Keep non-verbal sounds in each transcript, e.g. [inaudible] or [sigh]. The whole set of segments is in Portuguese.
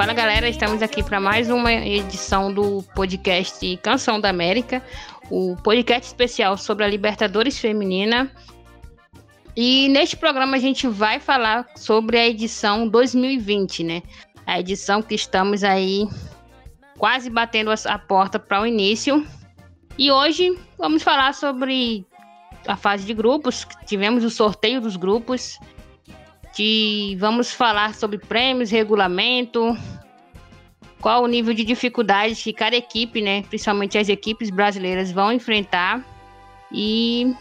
Fala galera, estamos aqui para mais uma edição do podcast Canção da América, o podcast especial sobre a Libertadores Feminina. E neste programa a gente vai falar sobre a edição 2020, né? A edição que estamos aí quase batendo a porta para o início. E hoje vamos falar sobre a fase de grupos, tivemos o sorteio dos grupos, vamos falar sobre prêmios, regulamento, qual o nível de dificuldade que cada equipe, né, principalmente as equipes brasileiras, vão enfrentar e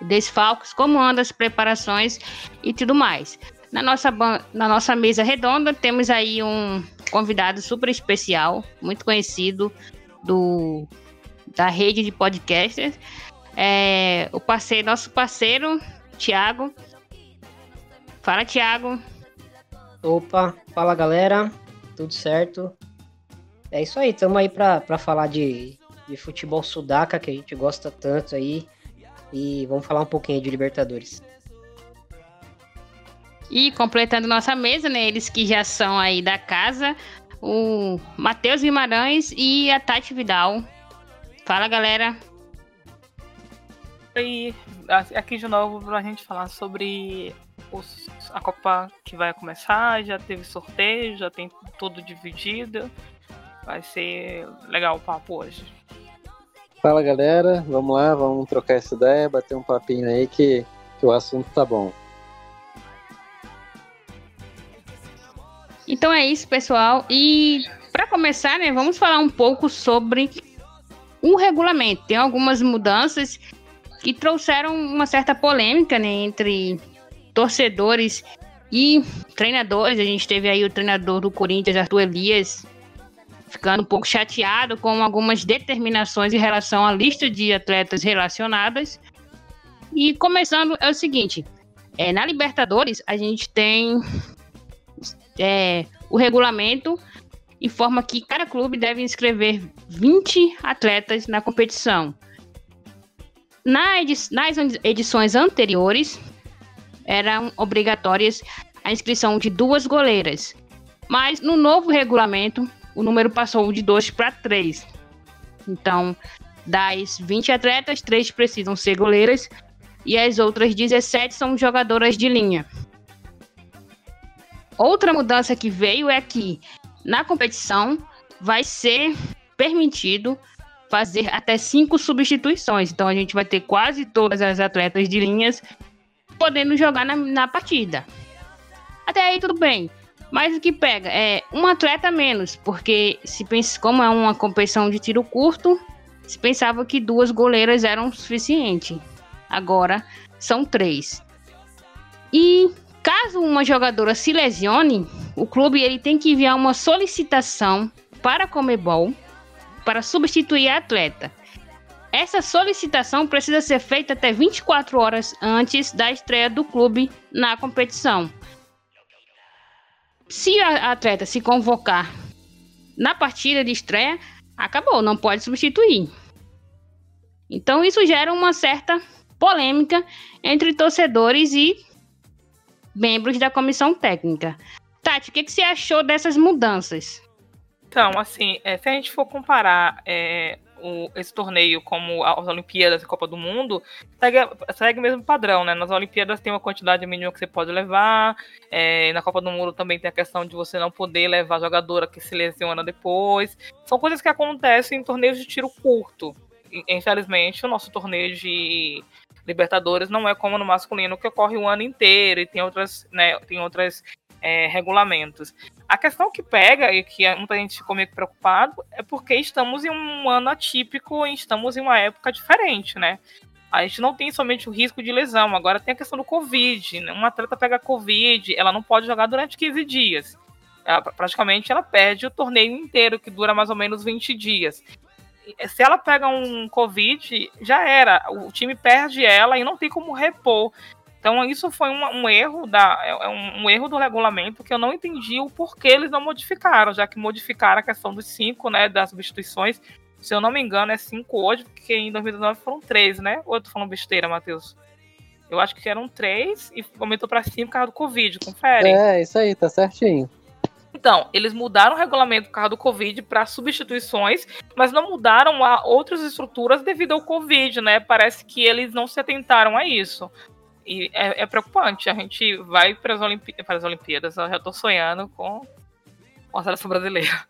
desfalques, como andam as preparações e tudo mais. Na nossa, na nossa mesa redonda temos aí um convidado super especial, muito conhecido do da rede de podcasters, é, o parceiro, nosso parceiro Tiago. Fala, Tiago. Opa, fala galera, tudo certo? É isso aí, estamos aí para falar de, de futebol sudaca, que a gente gosta tanto aí. E vamos falar um pouquinho de Libertadores. E completando nossa mesa, né? Eles que já são aí da casa, o Matheus Guimarães e a Tati Vidal. Fala, galera. E aqui de novo para a gente falar sobre os, a Copa que vai começar. Já teve sorteio, já tem tudo dividido. Vai ser legal o papo hoje. Fala galera, vamos lá, vamos trocar essa ideia, bater um papinho aí que, que o assunto tá bom. Então é isso, pessoal. E para começar, né, vamos falar um pouco sobre o regulamento. Tem algumas mudanças que trouxeram uma certa polêmica né, entre torcedores e treinadores. A gente teve aí o treinador do Corinthians, Arthur Elias, ficando um pouco chateado com algumas determinações em relação à lista de atletas relacionadas. E começando é o seguinte: é, na Libertadores a gente tem é, o regulamento informa que cada clube deve inscrever 20 atletas na competição. Nas edições anteriores, eram obrigatórias a inscrição de duas goleiras. Mas no novo regulamento, o número passou de 2 para 3. Então, das 20 atletas, 3 precisam ser goleiras e as outras 17 são jogadoras de linha. Outra mudança que veio é que na competição vai ser permitido fazer até cinco substituições. Então a gente vai ter quase todas as atletas de linhas podendo jogar na, na partida. Até aí tudo bem. Mas o que pega é um atleta menos, porque se pensa, como é uma competição de tiro curto, se pensava que duas goleiras eram suficiente. Agora são três. E caso uma jogadora se lesione, o clube ele tem que enviar uma solicitação para a Comebol para substituir a atleta. Essa solicitação precisa ser feita até 24 horas antes da estreia do clube na competição. Se a atleta se convocar na partida de estreia, acabou, não pode substituir. Então isso gera uma certa polêmica entre torcedores e membros da comissão técnica. Tati, o que, que você achou dessas mudanças? Então, assim, é, se a gente for comparar é, o, esse torneio como as Olimpíadas e a Copa do Mundo, segue, segue o mesmo padrão, né? Nas Olimpíadas tem uma quantidade mínima que você pode levar, é, na Copa do Mundo também tem a questão de você não poder levar jogadora que se lesiona depois. São coisas que acontecem em torneios de tiro curto. Infelizmente, o nosso torneio de Libertadores não é como no masculino, que ocorre o ano inteiro e tem outras, né, tem outras é, regulamentos. A questão que pega e que muita gente ficou meio preocupado é porque estamos em um ano atípico e estamos em uma época diferente, né? A gente não tem somente o risco de lesão, agora tem a questão do Covid. Né? Uma atleta pega Covid, ela não pode jogar durante 15 dias. Ela, praticamente ela perde o torneio inteiro, que dura mais ou menos 20 dias. Se ela pega um Covid, já era. O time perde ela e não tem como repor. Então isso foi um, um erro da, é, é um, um, erro do regulamento que eu não entendi o porquê eles não modificaram, já que modificaram a questão dos cinco, né, das substituições. Se eu não me engano, é cinco hoje, porque em 2019 foram três, né? Ou eu tô falando besteira, Matheus? Eu acho que eram três e aumentou para cinco por causa do Covid, confere. É, isso aí, tá certinho. Então, eles mudaram o regulamento por causa do Covid para substituições, mas não mudaram a outras estruturas devido ao Covid, né? Parece que eles não se atentaram a isso. E é, é preocupante. A gente vai para as Olimpí Olimpíadas, eu já estou sonhando com, com a seleção brasileira.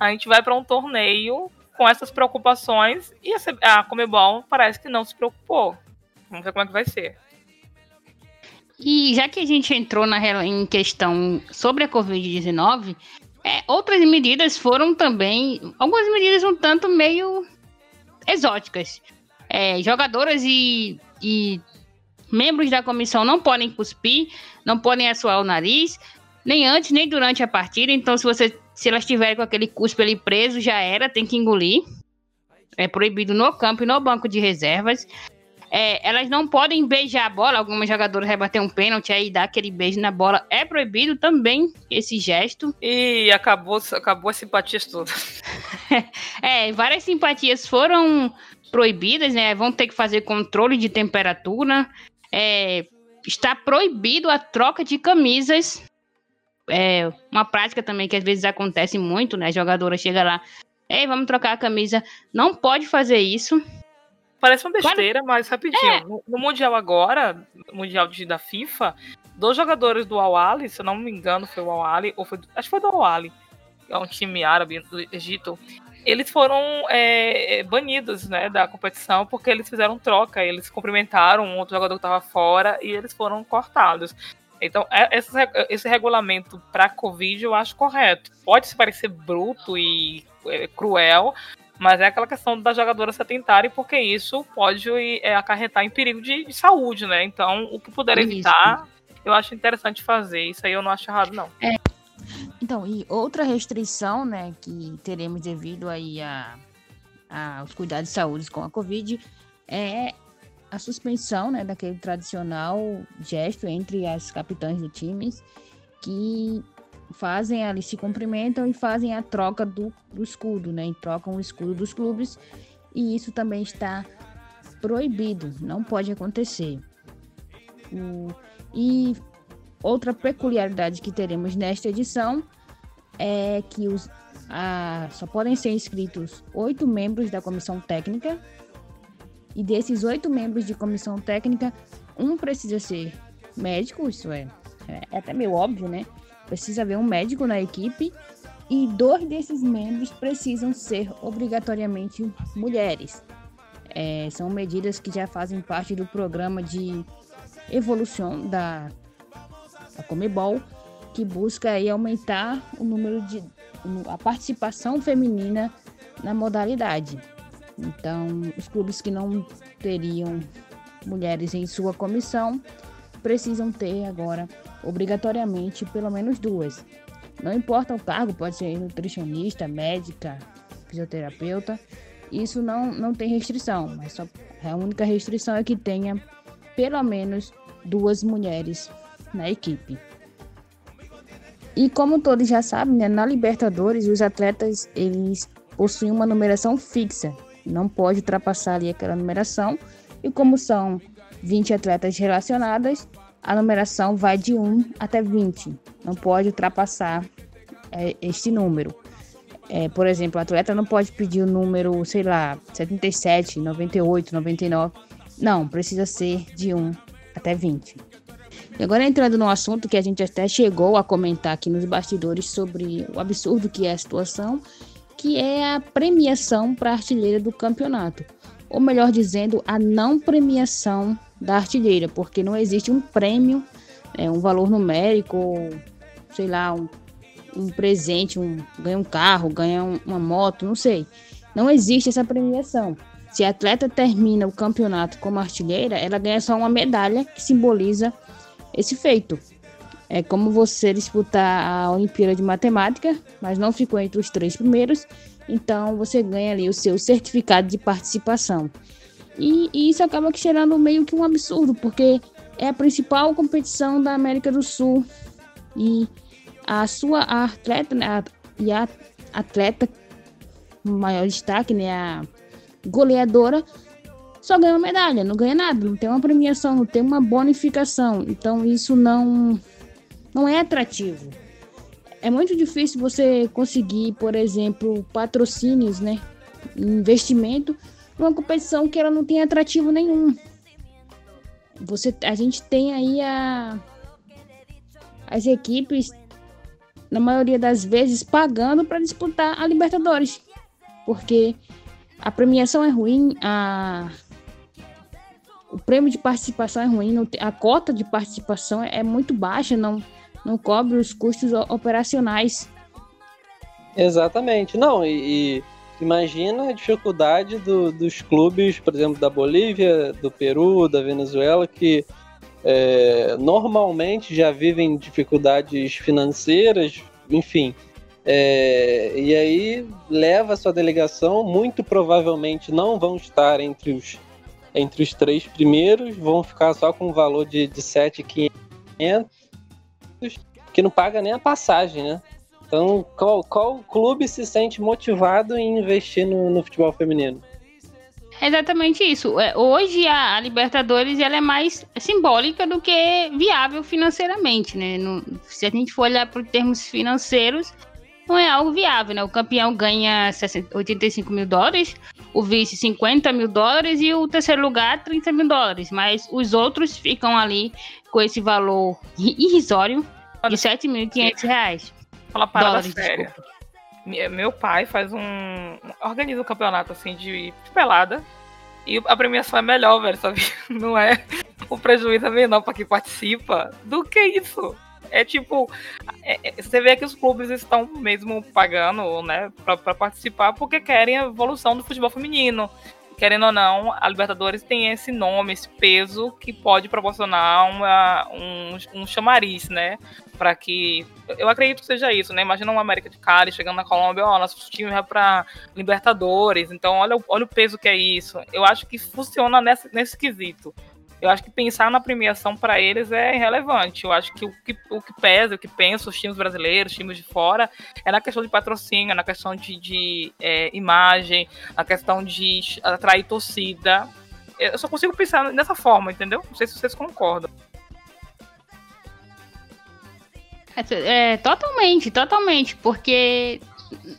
A gente vai para um torneio com essas preocupações e a, a Comebol parece que não se preocupou. Vamos ver como é que vai ser. E já que a gente entrou na, em questão sobre a Covid-19, é, outras medidas foram também, algumas medidas um tanto meio exóticas. É, jogadoras e, e membros da comissão não podem cuspir, não podem assoar o nariz, nem antes nem durante a partida. Então, se você se elas estiverem com aquele cuspe ali preso, já era, tem que engolir. É proibido no campo e no banco de reservas. É, elas não podem beijar a bola. Algumas jogadoras rebater um pênalti aí dar aquele beijo na bola. É proibido também esse gesto. E acabou, acabou as simpatias todas. [laughs] é, várias simpatias foram proibidas, né? Vão ter que fazer controle de temperatura. É, está proibido a troca de camisas é uma prática também que às vezes acontece muito, né? A jogadora chega lá, ei, vamos trocar a camisa. Não pode fazer isso. Parece uma besteira, mas rapidinho. É. No, no, Mundial agora, Mundial de, da FIFA, dois jogadores do Al se eu não me engano, foi o Al ou foi, acho que foi do Al é um time árabe do Egito. Eles foram é, banidos né, da competição porque eles fizeram troca, eles cumprimentaram um outro jogador que estava fora e eles foram cortados. Então, é, esse, esse regulamento para Covid eu acho correto. Pode se parecer bruto e é, cruel, mas é aquela questão das jogadoras se atentarem, porque isso pode é, acarretar em perigo de, de, saúde, né? Então, o que puder evitar, eu acho interessante fazer. Isso aí eu não acho errado, não. É. Então, e outra restrição, né, que teremos devido aí a, a, aos cuidados de saúde com a Covid é a suspensão né, daquele tradicional gesto entre as capitães de times que fazem ali, se cumprimentam e fazem a troca do, do escudo, né? E trocam o escudo dos clubes. E isso também está proibido, não pode acontecer. O, e outra peculiaridade que teremos nesta edição é que os, a, só podem ser inscritos oito membros da comissão técnica e desses oito membros de comissão técnica, um precisa ser médico, isso é, é até meio óbvio, né? Precisa haver um médico na equipe e dois desses membros precisam ser obrigatoriamente mulheres. É, são medidas que já fazem parte do programa de evolução da, da Comebol, que busca aí aumentar o número de a participação feminina na modalidade. Então, os clubes que não teriam mulheres em sua comissão precisam ter agora, obrigatoriamente, pelo menos duas. Não importa o cargo, pode ser nutricionista, médica, fisioterapeuta. Isso não, não tem restrição, mas só, a única restrição é que tenha pelo menos duas mulheres na equipe. E como todos já sabem, né, na Libertadores os atletas eles possuem uma numeração fixa não pode ultrapassar ali aquela numeração. E como são 20 atletas relacionadas, a numeração vai de 1 até 20. Não pode ultrapassar é, este número. É, por exemplo, o atleta não pode pedir o número, sei lá, 77, 98, 99. Não, precisa ser de 1 até 20. E agora entrando no assunto que a gente até chegou a comentar aqui nos bastidores sobre o absurdo que é a situação que é a premiação para a artilheira do campeonato. Ou melhor dizendo, a não premiação da artilheira, porque não existe um prêmio, é, um valor numérico, sei lá, um, um presente, um, ganha um carro, ganha um, uma moto, não sei. Não existe essa premiação. Se a atleta termina o campeonato como artilheira, ela ganha só uma medalha que simboliza esse feito. É como você disputar a Olimpíada de Matemática, mas não ficou entre os três primeiros, então você ganha ali o seu certificado de participação. E, e isso acaba gerando meio que um absurdo, porque é a principal competição da América do Sul e a sua atleta né, a, e a atleta maior destaque, né, a goleadora, só ganha uma medalha, não ganha nada, não tem uma premiação, não tem uma bonificação. Então isso não não é atrativo. é muito difícil você conseguir, por exemplo, patrocínios, né? Investimento numa competição que ela não tem atrativo nenhum. Você, a gente tem aí a, as equipes, na maioria das vezes, pagando para disputar a Libertadores. Porque a premiação é ruim, a, o prêmio de participação é ruim, a cota de participação é muito baixa, não, não cobre os custos operacionais. Exatamente. Não, e, e imagina a dificuldade do, dos clubes, por exemplo, da Bolívia, do Peru, da Venezuela, que é, normalmente já vivem dificuldades financeiras, enfim. É, e aí leva sua delegação, muito provavelmente não vão estar entre os, entre os três primeiros, vão ficar só com um valor de, de 7,500, que não paga nem a passagem, né? Então, qual, qual clube se sente motivado em investir no, no futebol feminino? É exatamente isso. É, hoje a, Libertadores ela é mais simbólica do que viável financeiramente, né? No, se a gente for olhar por termos financeiros, não é algo viável, né? O campeão ganha 60, 85 mil dólares, o vice 50 mil dólares e o terceiro lugar 30 mil dólares. Mas os outros ficam ali com esse valor irrisório de 7.500 reais. Fala parada séria. Meu pai faz um. organiza um campeonato assim de, de pelada. E a premiação é melhor, velho, sabe? [laughs] Não é o prejuízo é menor para quem participa do que isso. É tipo, é, é, você vê que os clubes estão mesmo pagando, né, para participar porque querem a evolução do futebol feminino querendo ou não, a Libertadores tem esse nome, esse peso que pode proporcionar uma, um, um chamariz, né? Para que. Eu acredito que seja isso, né? Imagina uma América de Cali chegando na Colômbia, ó, nosso time vai para Libertadores, então olha, olha o peso que é isso. Eu acho que funciona nesse, nesse quesito eu acho que pensar na premiação para eles é irrelevante. Eu acho que o, que o que pesa, o que pensa os times brasileiros, os times de fora, é na questão de patrocínio, é na questão de, de é, imagem, na questão de atrair torcida. Eu só consigo pensar dessa forma, entendeu? Não sei se vocês concordam. É, é, totalmente, totalmente, porque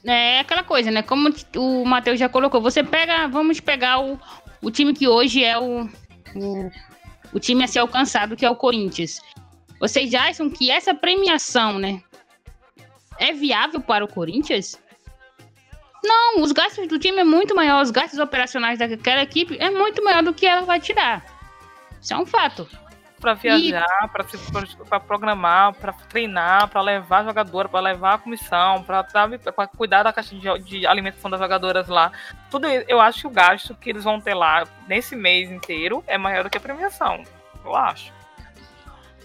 é aquela coisa, né? Como o Matheus já colocou, você pega, vamos pegar o, o time que hoje é o, o o time a ser alcançado, que é o Corinthians. Vocês acham que essa premiação, né, é viável para o Corinthians? Não, os gastos do time é muito maior, os gastos operacionais daquela equipe é muito maior do que ela vai tirar. Isso é um fato. Para viajar, para programar, para treinar, para levar a jogadora, para levar a comissão, para cuidar da caixa de, de, alimentação das jogadoras lá. Tudo isso, eu acho que o gasto que eles vão ter lá nesse mês inteiro é maior do que a premiação. Eu acho.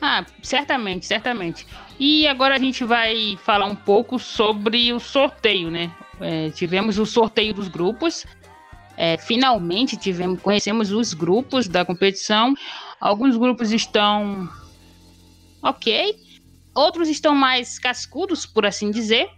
Ah, certamente, certamente. E agora a gente vai falar um pouco sobre o sorteio, né? É, tivemos o sorteio dos grupos. É, finalmente tivemos, conhecemos os grupos da competição. Alguns grupos estão ok, outros estão mais cascudos, por assim dizer.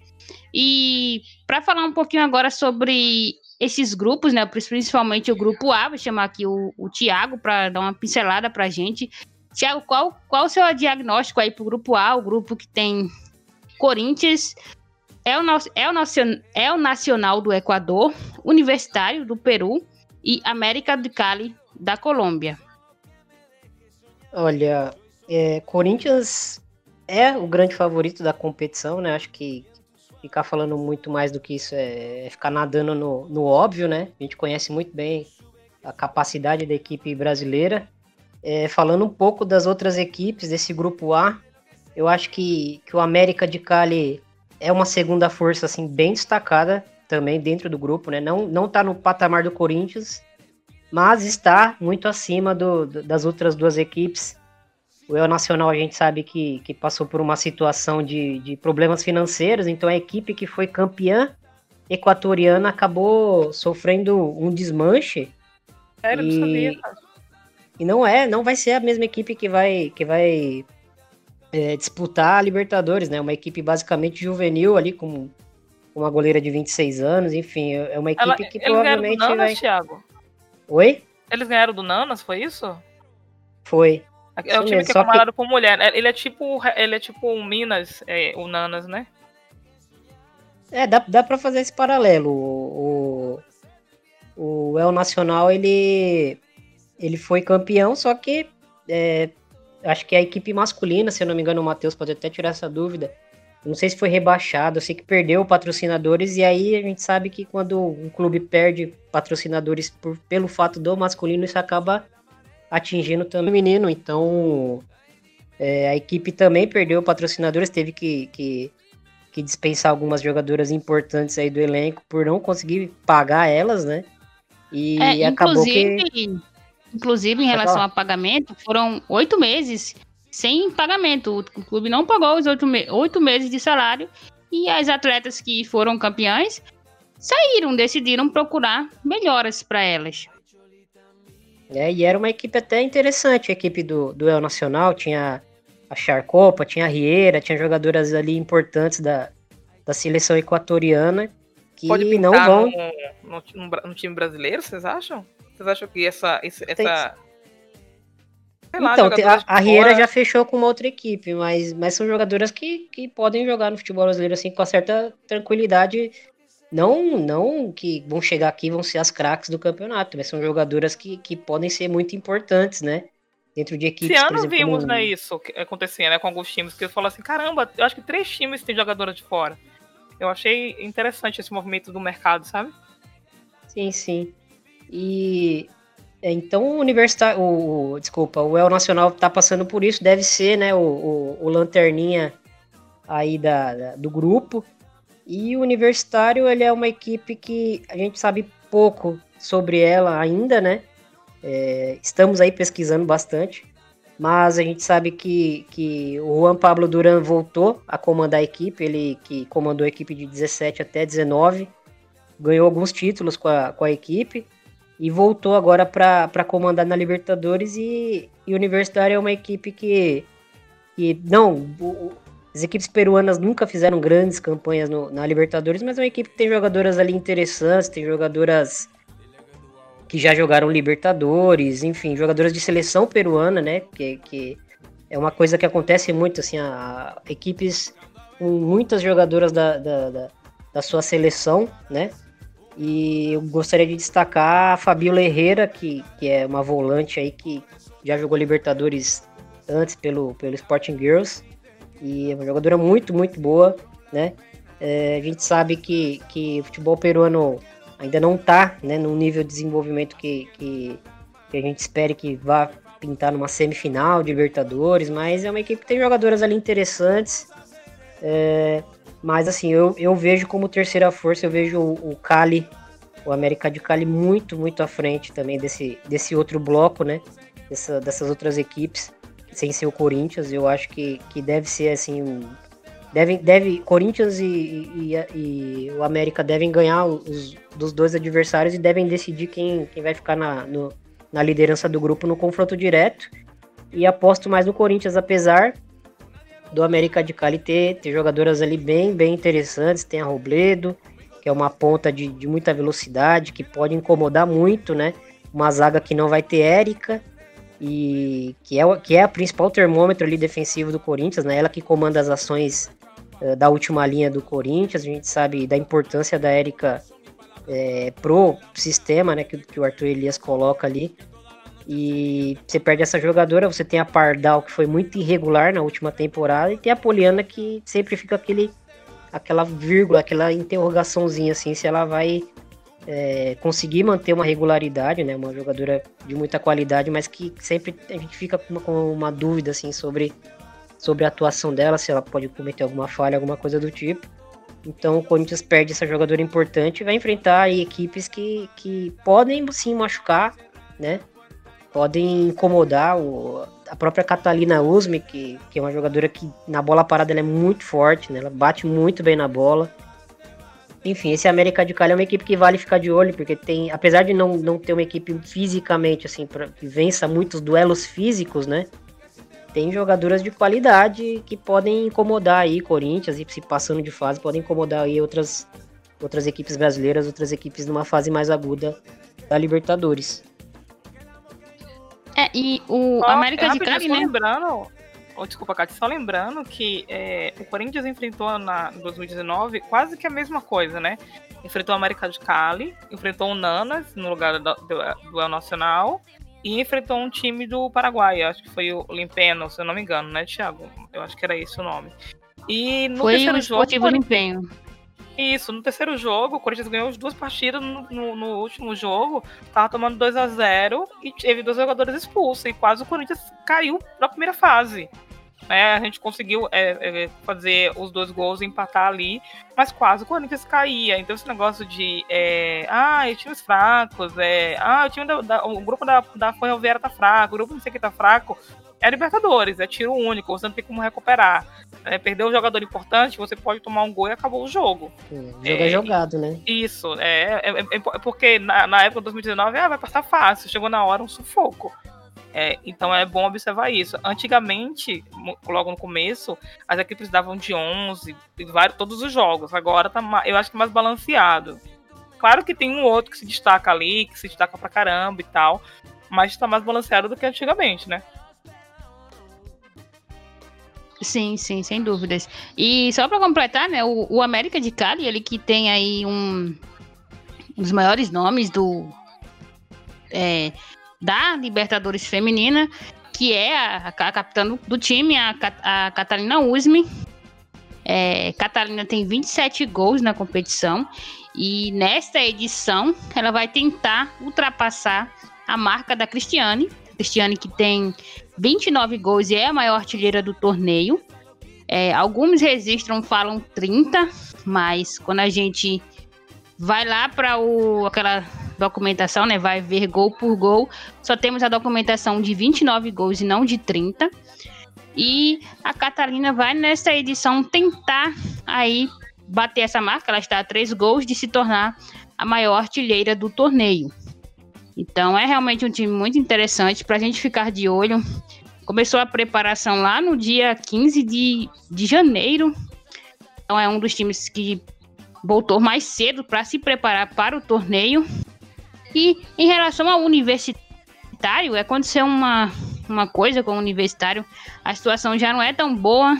E para falar um pouquinho agora sobre esses grupos, né, principalmente o grupo A, vou chamar aqui o, o Tiago para dar uma pincelada para a gente. Tiago, qual, qual o seu diagnóstico aí para o grupo A, o grupo que tem Corinthians, é o, é, o é o Nacional do Equador, Universitário do Peru e América de Cali da Colômbia? Olha, é, Corinthians é o grande favorito da competição, né? Acho que ficar falando muito mais do que isso é, é ficar nadando no, no óbvio, né? A gente conhece muito bem a capacidade da equipe brasileira. É, falando um pouco das outras equipes desse grupo A, eu acho que, que o América de Cali é uma segunda força assim bem destacada também dentro do grupo, né? Não não tá no patamar do Corinthians, mas está muito acima do, das outras duas equipes. O El Nacional a gente sabe que, que passou por uma situação de, de problemas financeiros, então a equipe que foi campeã equatoriana acabou sofrendo um desmanche. Sério, e, não sabia. E não é, não vai ser a mesma equipe que vai, que vai é, disputar a Libertadores, né? Uma equipe basicamente juvenil ali, com uma goleira de 26 anos, enfim, é uma equipe Ela, que provavelmente Nanas, vai. Thiago? Oi? Eles ganharam do Nanas, foi isso? Foi. É o time mesmo, que é comandado que... por mulher. Ele é tipo. Ele é tipo o Minas, é, o Nanas, né? É, dá, dá para fazer esse paralelo. O, o, o El Nacional, ele, ele foi campeão, só que é, acho que a equipe masculina, se eu não me engano, o Matheus pode até tirar essa dúvida. Não sei se foi rebaixado, eu sei que perdeu patrocinadores, e aí a gente sabe que quando um clube perde patrocinadores por, pelo fato do masculino, isso acaba atingindo também o menino. Então, é, a equipe também perdeu patrocinadores, teve que, que, que, dispensar algumas jogadoras importantes aí do elenco por não conseguir pagar elas, né? E é, acabou que. Inclusive, em relação a pagamento, foram oito meses sem pagamento. O clube não pagou os oito, me oito meses de salário e as atletas que foram campeãs saíram, decidiram procurar melhoras para elas. É, e era uma equipe até interessante, a equipe do, do El Nacional, tinha a Charcopa, tinha a Rieira, tinha jogadoras ali importantes da, da seleção equatoriana que Pode não vão. No, no, no, time brasileiro, vocês acham? Vocês acham que essa. essa, Tem... essa... Lá, então, a, a Rieira já fechou com uma outra equipe, mas, mas são jogadoras que, que podem jogar no futebol brasileiro assim com certa tranquilidade. Não, não que vão chegar aqui e vão ser as craques do campeonato, mas são jogadoras que, que podem ser muito importantes, né? dentro de equipes. Esse ano exemplo, vimos como... né, isso acontecer né, com alguns times, que eu falo assim, caramba, eu acho que três times têm jogadora de fora. Eu achei interessante esse movimento do mercado, sabe? Sim, sim. E então o universitário, o, desculpa, o El Nacional tá passando por isso, deve ser, né, o, o, o lanterninha aí da, da, do grupo. E o Universitário, ele é uma equipe que a gente sabe pouco sobre ela ainda, né? É, estamos aí pesquisando bastante, mas a gente sabe que, que o Juan Pablo Duran voltou a comandar a equipe, ele que comandou a equipe de 17 até 19, ganhou alguns títulos com a, com a equipe e voltou agora para comandar na Libertadores e, e Universitário é uma equipe que, que não, as equipes peruanas nunca fizeram grandes campanhas no, na Libertadores, mas é uma equipe que tem jogadoras ali interessantes, tem jogadoras que já jogaram Libertadores, enfim, jogadoras de seleção peruana, né? Que, que é uma coisa que acontece muito, assim, a, a equipes com muitas jogadoras da, da, da, da, sua seleção, né? E eu gostaria de destacar a Fabiola Herrera, que, que é uma volante aí que já jogou Libertadores antes pelo, pelo Sporting Girls. E é uma jogadora muito, muito boa, né? É, a gente sabe que, que o futebol peruano ainda não está né, no nível de desenvolvimento que, que, que, a gente espere que vá pintar numa semifinal de Libertadores, mas é uma equipe que tem jogadoras ali interessantes. É, mas assim, eu, eu vejo como terceira força, eu vejo o, o Cali, o América de Cali muito, muito à frente também desse, desse outro bloco, né? Dessa, dessas outras equipes, sem ser o Corinthians, eu acho que, que deve ser assim devem, deve, Corinthians e, e, e, o América devem ganhar os, dos dois adversários e devem decidir quem, quem vai ficar na, no, na liderança do grupo no confronto direto. E aposto mais no Corinthians, apesar do América de Cali ter, ter jogadoras ali bem, bem interessantes. Tem a Robledo, que é uma ponta de, de muita velocidade, que pode incomodar muito, né? Uma zaga que não vai ter Érica, e que é, que é a principal termômetro ali defensivo do Corinthians, né? Ela que comanda as ações uh, da última linha do Corinthians. A gente sabe da importância da Érica é, pro sistema, né, que, que, o Arthur Elias coloca ali. E você perde essa jogadora, você tem a Pardal, que foi muito irregular na última temporada, e tem a Poliana, que sempre fica aquele, aquela vírgula, aquela interrogaçãozinha, assim, se ela vai é, conseguir manter uma regularidade, né, uma jogadora de muita qualidade, mas que sempre a gente fica com uma, com uma dúvida, assim, sobre, sobre a atuação dela, se ela pode cometer alguma falha, alguma coisa do tipo. Então o Corinthians perde essa jogadora importante e vai enfrentar aí, equipes que, que podem sim machucar, né? Podem incomodar o, a própria Catalina Usme, que, que é uma jogadora que na bola parada ela é muito forte, né? Ela bate muito bem na bola. Enfim, esse América de Cali é uma equipe que vale ficar de olho, porque tem, apesar de não, não ter uma equipe fisicamente, assim, pra, que vença muitos duelos físicos, né? tem jogadoras de qualidade que podem incomodar aí Corinthians e se passando de fase podem incomodar aí outras outras equipes brasileiras, outras equipes numa fase mais aguda da Libertadores. É, e o América de Cali, né? Lembrando, Oh, desculpa, Cátia, só lembrando que é, o Corinthians enfrentou na, em 2019 quase que a mesma coisa, né? Enfrentou o América de Cali, enfrentou o Nanas no lugar do, do, do El Nacional e enfrentou um time do Paraguai, acho que foi o Limpeno, se eu não me engano, né, Thiago? Eu acho que era esse o nome. E no foi terceiro o jogo. Esportivo Limpeno. Isso, no terceiro jogo, o Corinthians ganhou as duas partidas. No, no, no último jogo, tava tomando 2 a 0 e teve dois jogadores expulsos. E quase o Corinthians caiu na primeira fase. É, a gente conseguiu é, é, fazer os dois gols e empatar ali, mas quase o Corinthians caía. Então esse negócio de é, ah, times fracos, é, ah, o time da, da, o grupo da, da Ferroviária tá fraco, o grupo não sei que tá fraco, é Libertadores, é tiro único, você não tem como recuperar. É, perdeu um jogador importante, você pode tomar um gol e acabou o jogo. O jogo é, jogado, né? Isso, é, é, é, é porque na, na, época de 2019, ah, vai passar fácil, chegou na hora um sufoco. É, então é bom observar isso. Antigamente, logo no começo, as equipes davam de 11, vários, todos os jogos. Agora tá, eu acho que mais balanceado. Claro que tem um outro que se destaca ali, que se destaca pra caramba e tal, mas está mais balanceado do que antigamente, né? Sim, sim, sem dúvidas. E só para completar, né, o, o, América de Cali, ele que tem aí um, um dos maiores nomes do é, da Libertadores Feminina, que é a, a capitã do, do, time, a, a Catalina Usme. É, Catalina tem 27 gols na competição e nesta edição ela vai tentar ultrapassar a marca da Cristiane. Cristiane que tem 29 gols e é a maior artilheira do torneio. É, alguns registram falam 30, mas quando a gente vai lá para aquela documentação, né, vai ver gol por gol, só temos a documentação de 29 gols e não de 30. E a Catarina vai nessa edição tentar aí bater essa marca, ela está a três gols de se tornar a maior artilheira do torneio. Então é realmente um time muito interessante para a gente ficar de olho. Começou a preparação lá no dia 15 de, de janeiro. Então é um dos times que voltou mais cedo para se preparar para o torneio. E em relação ao universitário, aconteceu uma, uma coisa com o universitário. A situação já não é tão boa.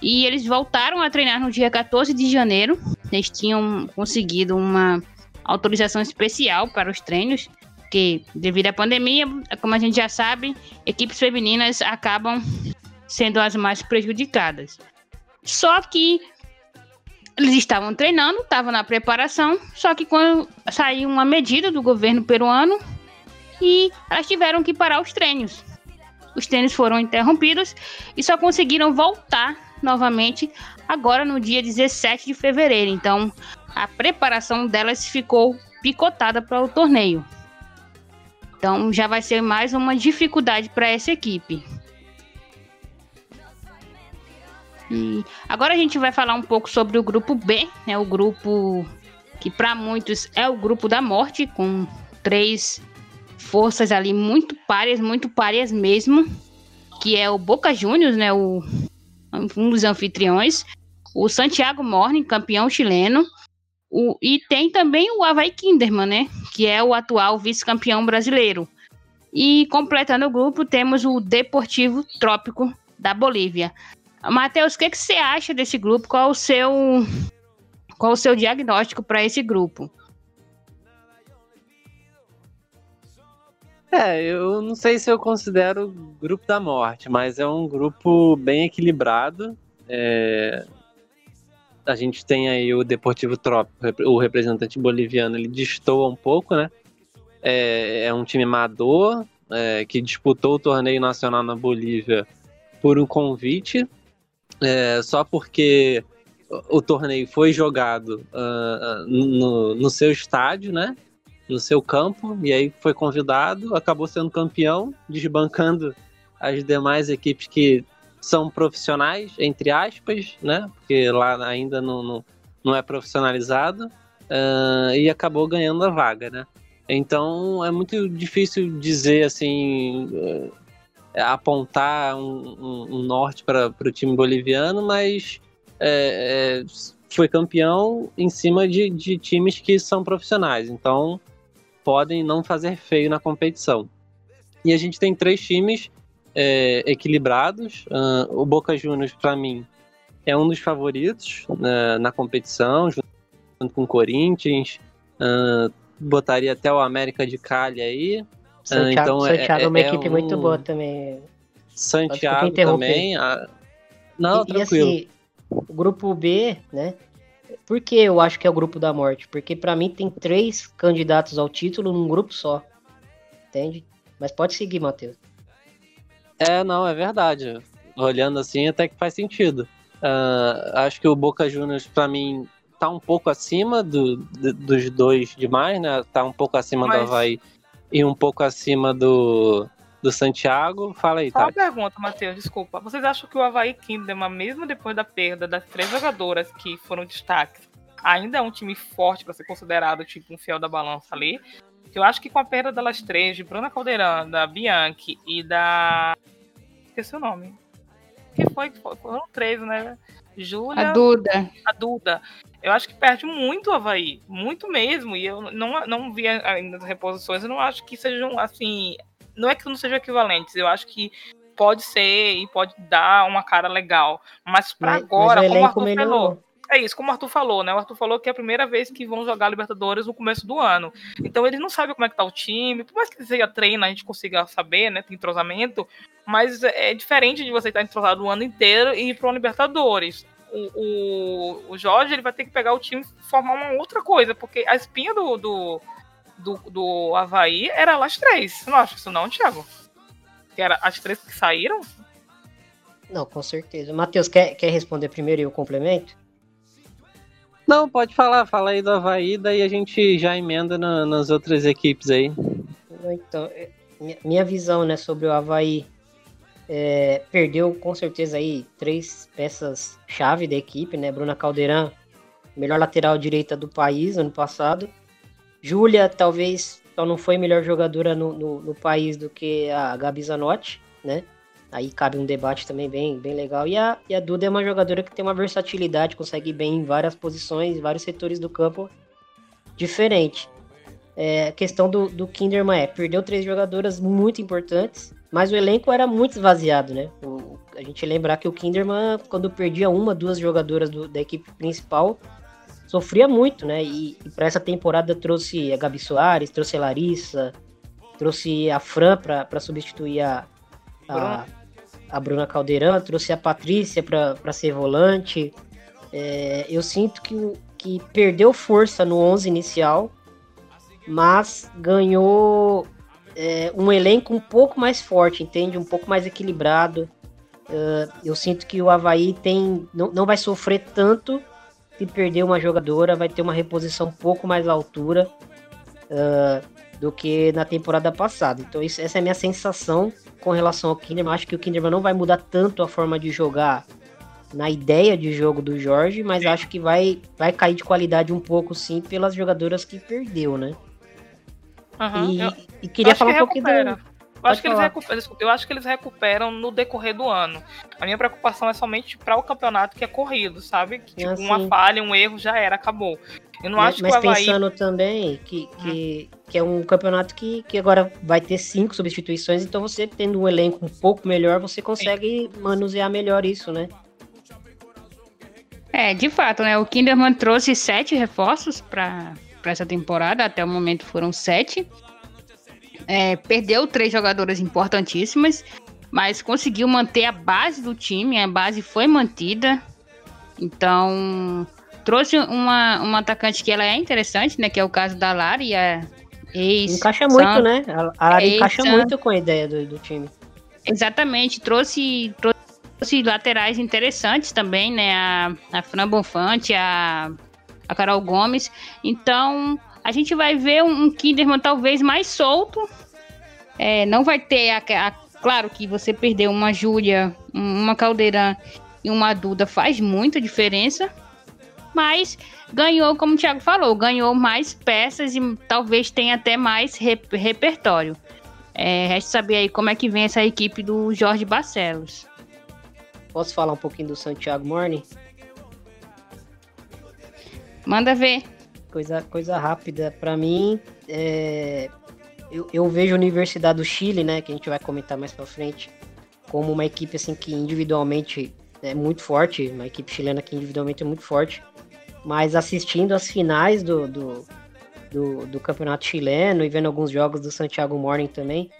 E eles voltaram a treinar no dia 14 de janeiro. Eles tinham conseguido uma autorização especial para os treinos porque devido à pandemia, como a gente já sabe, equipes femininas acabam sendo as mais prejudicadas. Só que eles estavam treinando, estavam na preparação, só que quando saiu uma medida do governo peruano e elas tiveram que parar os treinos. Os treinos foram interrompidos e só conseguiram voltar novamente agora no dia 17 de fevereiro. Então, a preparação delas ficou picotada para o torneio. Então já vai ser mais uma dificuldade para essa equipe. E agora a gente vai falar um pouco sobre o grupo B, né? O grupo que para muitos é o grupo da morte, com três forças ali muito páreas, muito páreas mesmo, que é o Boca Juniors, né? O, um dos anfitriões, o Santiago Morning, campeão chileno, o, e tem também o Havaí Kinderman, né? Que é o atual vice-campeão brasileiro. E completando o grupo, temos o Deportivo Trópico da Bolívia. Matheus, o que, que você acha desse grupo? Qual o seu, qual o seu diagnóstico para esse grupo? É, eu não sei se eu considero o grupo da morte, mas é um grupo bem equilibrado. É, a gente tem aí o Deportivo Trópico, o representante boliviano, ele destoa um pouco, né? É, é um time amador é, que disputou o torneio nacional na Bolívia por um convite, é, só porque o torneio foi jogado uh, no, no seu estádio, né? No seu campo, e aí foi convidado, acabou sendo campeão, desbancando as demais equipes que são profissionais, entre aspas, né? Porque lá ainda não, não, não é profissionalizado, uh, e acabou ganhando a vaga, né? Então é muito difícil dizer assim, uh, apontar um, um, um norte para o time boliviano, mas é, é, foi campeão em cima de, de times que são profissionais, então podem não fazer feio na competição. E a gente tem três times é, equilibrados. Uh, o Boca Juniors, para mim, é um dos favoritos na, na competição, junto com o Corinthians. Uh, botaria até o América de Cali aí. Santiago, então Santiago é, é uma equipe é um... muito boa também. Santiago também. Não, e, tranquilo. E assim, o grupo B, né? Por que eu acho que é o grupo da morte? Porque para mim tem três candidatos ao título num grupo só. Entende? Mas pode seguir, Matheus. É, não, é verdade. Olhando assim, até que faz sentido. Uh, acho que o Boca Juniors, para mim, tá um pouco acima do, do, dos dois demais, né? Tá um pouco acima Mas... do Havaí e um pouco acima do, do Santiago. Fala aí, tá? Uma pergunta, Matheus, desculpa. Vocês acham que o Havaí Kinderman, mesmo depois da perda das três jogadoras que foram destaques, ainda é um time forte para ser considerado tipo um fiel da balança ali? Eu acho que com a perda delas três, de Bruna Caldeirão, da Bianchi e da. Esqueci o nome. Que foi? Foram três, né? Júlia. A Duda. A Duda. Eu acho que perde muito o Havaí. Muito mesmo. E eu não, não vi ainda as reposições. Eu não acho que sejam assim. Não é que não sejam equivalentes. Eu acho que pode ser e pode dar uma cara legal. Mas para agora, mas como o Arthur melhorou. falou. É isso, como o Arthur falou, né? O Arthur falou que é a primeira vez que vão jogar Libertadores no começo do ano. Então eles não sabem como é que tá o time. Por mais que seja treino, a gente consiga saber, né? Tem entrosamento. Mas é diferente de você estar entrosado o ano inteiro e ir para o Libertadores. O, o, Jorge ele vai ter que pegar o time e formar uma outra coisa, porque a espinha do, do, do, do Havaí era as três. Você não acha isso não, Thiago? Que era as três que saíram? Não, com certeza. Matheus, quer, quer responder primeiro e eu complemento? Não, pode falar, fala aí do Havaí, daí a gente já emenda na, nas outras equipes aí. Então, é, minha visão né, sobre o Havaí é, perdeu com certeza aí três peças chave da equipe, né? Bruna Caldeirão, melhor lateral direita do país ano passado. Júlia, talvez só não foi melhor jogadora no, no, no país do que a Gabi Zanotti, né? Aí cabe um debate também bem, bem legal. E a, e a Duda é uma jogadora que tem uma versatilidade, consegue ir bem em várias posições, vários setores do campo diferente. É, questão do, do Kinderman é, perdeu três jogadoras muito importantes, mas o elenco era muito esvaziado, né? O, a gente lembrar que o Kinderman, quando perdia uma, duas jogadoras do, da equipe principal, sofria muito, né? E, e para essa temporada trouxe a Gabi Soares, trouxe a Larissa, trouxe a Fran para substituir a, a, a Bruna Caldeirão, trouxe a Patrícia para ser volante. É, eu sinto que, que perdeu força no 11 inicial, mas ganhou é, um elenco um pouco mais forte, entende? Um pouco mais equilibrado. Uh, eu sinto que o Havaí tem, não, não vai sofrer tanto se perder uma jogadora, vai ter uma reposição um pouco mais à altura uh, do que na temporada passada. Então, isso, essa é a minha sensação com relação ao Kinderman. Acho que o Kinderman não vai mudar tanto a forma de jogar na ideia de jogo do Jorge, mas sim. acho que vai, vai cair de qualidade um pouco, sim, pelas jogadoras que perdeu, né? Uhum, e, eu, e, queria falar um pouquinho do. Eu acho, que eles recuperam, eu acho que eles recuperam no decorrer do ano. A minha preocupação é somente para o campeonato que é corrido, sabe? Que, tipo, assim. uma falha, um erro já era, acabou. Eu não mas, acho mas que o Havaí... pensando também que, que, hum. que é um campeonato que, que agora vai ter cinco substituições, então você tendo um elenco um pouco melhor, você consegue Sim. manusear melhor isso, né? É, de fato, né? O Kinderman trouxe sete reforços para essa temporada, até o momento foram sete. É, perdeu três jogadoras importantíssimas, mas conseguiu manter a base do time, a base foi mantida. Então, trouxe uma, uma atacante que ela é interessante, né? Que é o caso da Lari, a ex Encaixa muito, né? A Lari encaixa muito com a ideia do, do time. Exatamente, trouxe, trouxe laterais interessantes também, né? A, a Fran Bonfante, a, a Carol Gomes. Então, a gente vai ver um, um Kinderman talvez mais solto. É, não vai ter a, a, Claro que você perder uma Júlia, uma Caldeirão e uma Duda faz muita diferença mas ganhou, como o Thiago falou, ganhou mais peças e talvez tenha até mais rep repertório. É, resta saber aí como é que vem essa equipe do Jorge Barcelos. Posso falar um pouquinho do Santiago Morning? Manda ver. Coisa, coisa rápida. Para mim, é... eu, eu vejo a Universidade do Chile, né? Que a gente vai comentar mais pra frente. como uma equipe assim que individualmente é muito forte, uma equipe chilena que individualmente é muito forte, mas assistindo as finais do, do, do, do campeonato chileno e vendo alguns jogos do Santiago Morning também,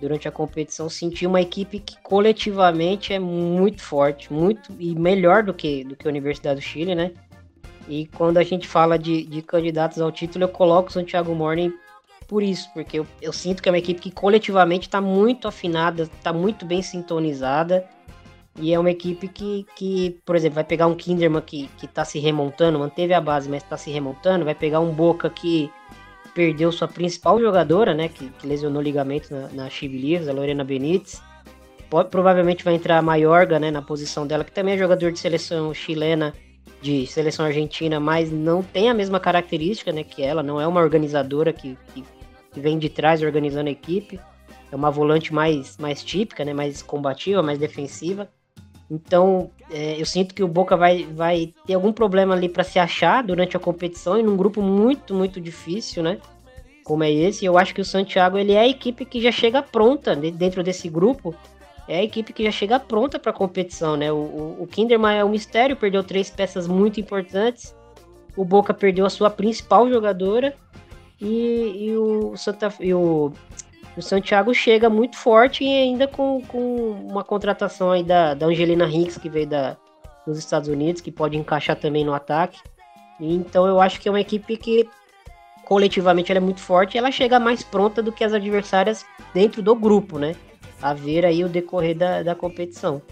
durante a competição, senti uma equipe que coletivamente é muito forte, muito e melhor do que, do que a Universidade do Chile, né? E quando a gente fala de, de candidatos ao título, eu coloco o Santiago Morning por isso, porque eu, eu sinto que é uma equipe que coletivamente está muito afinada, está muito bem sintonizada. E é uma equipe que, que, por exemplo, vai pegar um Kinderman que, que tá se remontando, manteve a base, mas está se remontando, vai pegar um Boca que perdeu sua principal jogadora, né, que, que lesionou ligamento na, na Chivilhas, a Lorena Benítez. Provavelmente vai entrar a Maiorga, né, na posição dela, que também é jogador de seleção chilena, de seleção argentina, mas não tem a mesma característica, né, que ela, não é uma organizadora que, que, que vem de trás organizando a equipe. É uma volante mais, mais típica, né, mais combativa, mais defensiva. Então, é, eu sinto que o Boca vai, vai ter algum problema ali para se achar durante a competição e num grupo muito, muito difícil, né? Como é esse. Eu acho que o Santiago ele é a equipe que já chega pronta dentro desse grupo. É a equipe que já chega pronta para a competição, né? O, o, o Kinderman é um mistério, perdeu três peças muito importantes. O Boca perdeu a sua principal jogadora. E, e o Santa e o o Santiago chega muito forte e ainda com, com uma contratação aí da, da Angelina Hicks, que veio da, dos Estados Unidos, que pode encaixar também no ataque. Então eu acho que é uma equipe que coletivamente ela é muito forte ela chega mais pronta do que as adversárias dentro do grupo, né? A ver aí o decorrer da, da competição.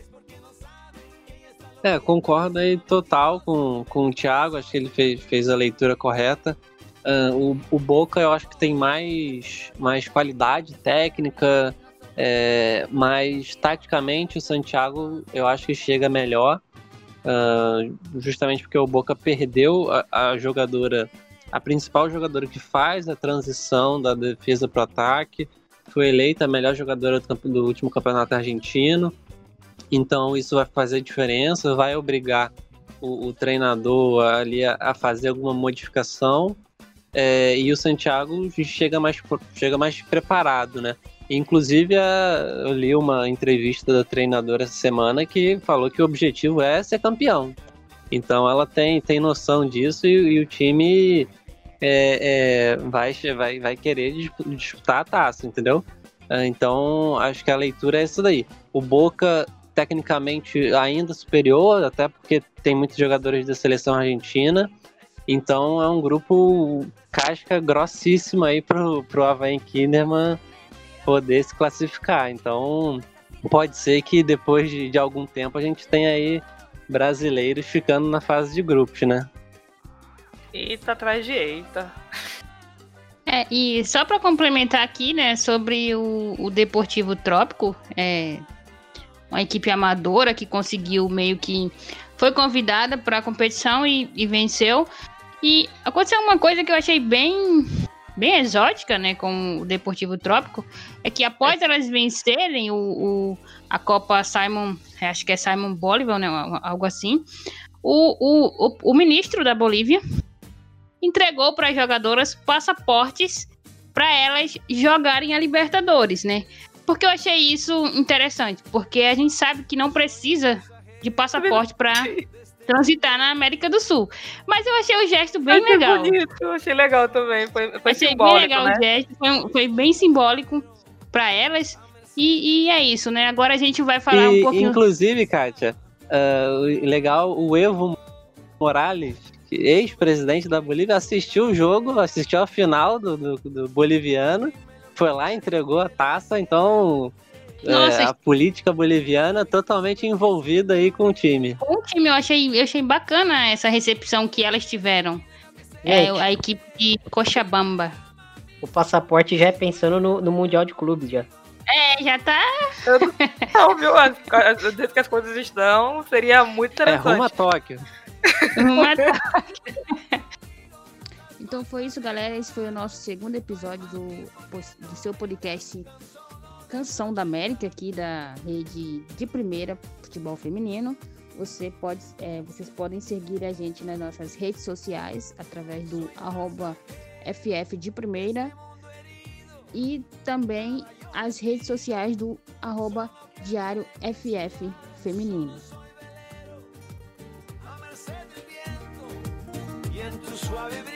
É, concordo aí total com, com o Thiago, acho que ele fez, fez a leitura correta. Uh, o, o, Boca eu acho que tem mais, mais qualidade técnica, é, mas taticamente o Santiago eu acho que chega melhor, uh, justamente porque o Boca perdeu a, a, jogadora, a principal jogadora que faz a transição da defesa para o ataque, foi eleita a melhor jogadora do, do último campeonato argentino, então isso vai fazer diferença, vai obrigar o, o treinador ali a, a fazer alguma modificação é, e o Santiago chega mais, chega mais preparado, né? Inclusive, a, eu li uma entrevista da treinadora essa semana que falou que o objetivo é ser campeão. Então ela tem, tem noção disso e, e o time é, é, vai, vai, vai querer disputar a taça, entendeu? É, então acho que a leitura é isso daí. O Boca, tecnicamente, ainda superior, até porque tem muitos jogadores da seleção argentina. Então é um grupo casca grossíssima aí pro, pro Havaí Kinderman poder se classificar. Então pode ser que depois de, de algum tempo a gente tenha aí brasileiros ficando na fase de grupos, né? Eita atrás de eita. É, e só para complementar aqui, né, sobre o, o Deportivo Trópico, é uma equipe amadora que conseguiu meio que foi convidada para a competição e, e venceu. E aconteceu uma coisa que eu achei bem bem exótica, né, com o Deportivo Trópico, é que após elas vencerem o, o, a Copa Simon, acho que é Simon Bolivar, né, algo assim, o, o, o, ministro da Bolívia entregou para as jogadoras passaportes para elas jogarem a Libertadores, né? Porque eu achei isso interessante, porque a gente sabe que não precisa de passaporte para transitar na América do Sul. Mas eu achei o gesto bem achei legal. Bonito, eu achei legal também. Foi, foi achei simbólico, bem legal né? o gesto, foi, foi bem simbólico para elas. E, e, é isso, né? Agora a gente vai falar e, um pouquinho. Inclusive, Kátia, uh, legal, o Evo Morales, ex-presidente da Bolívia, assistiu o jogo, assistiu a final do, do, do boliviano, foi lá, entregou a taça, então nossa, é, a política boliviana totalmente envolvida aí com o time. Com o time, eu achei, eu achei bacana essa recepção que elas tiveram. É, a equipe de Cochabamba. O passaporte já é pensando no, no Mundial de Clubes, já. É, já tá. Não, viu? Desde que as coisas estão, seria muito é, interessante. É, rumo a Tóquio. Tóquio. [laughs] Então foi isso, galera. Esse foi o nosso segundo episódio do, do seu podcast Canção da América, aqui da rede de primeira futebol feminino. Você pode, é, vocês podem seguir a gente nas nossas redes sociais através do arroba FF de primeira e também as redes sociais do arroba Diário FF Feminino. suave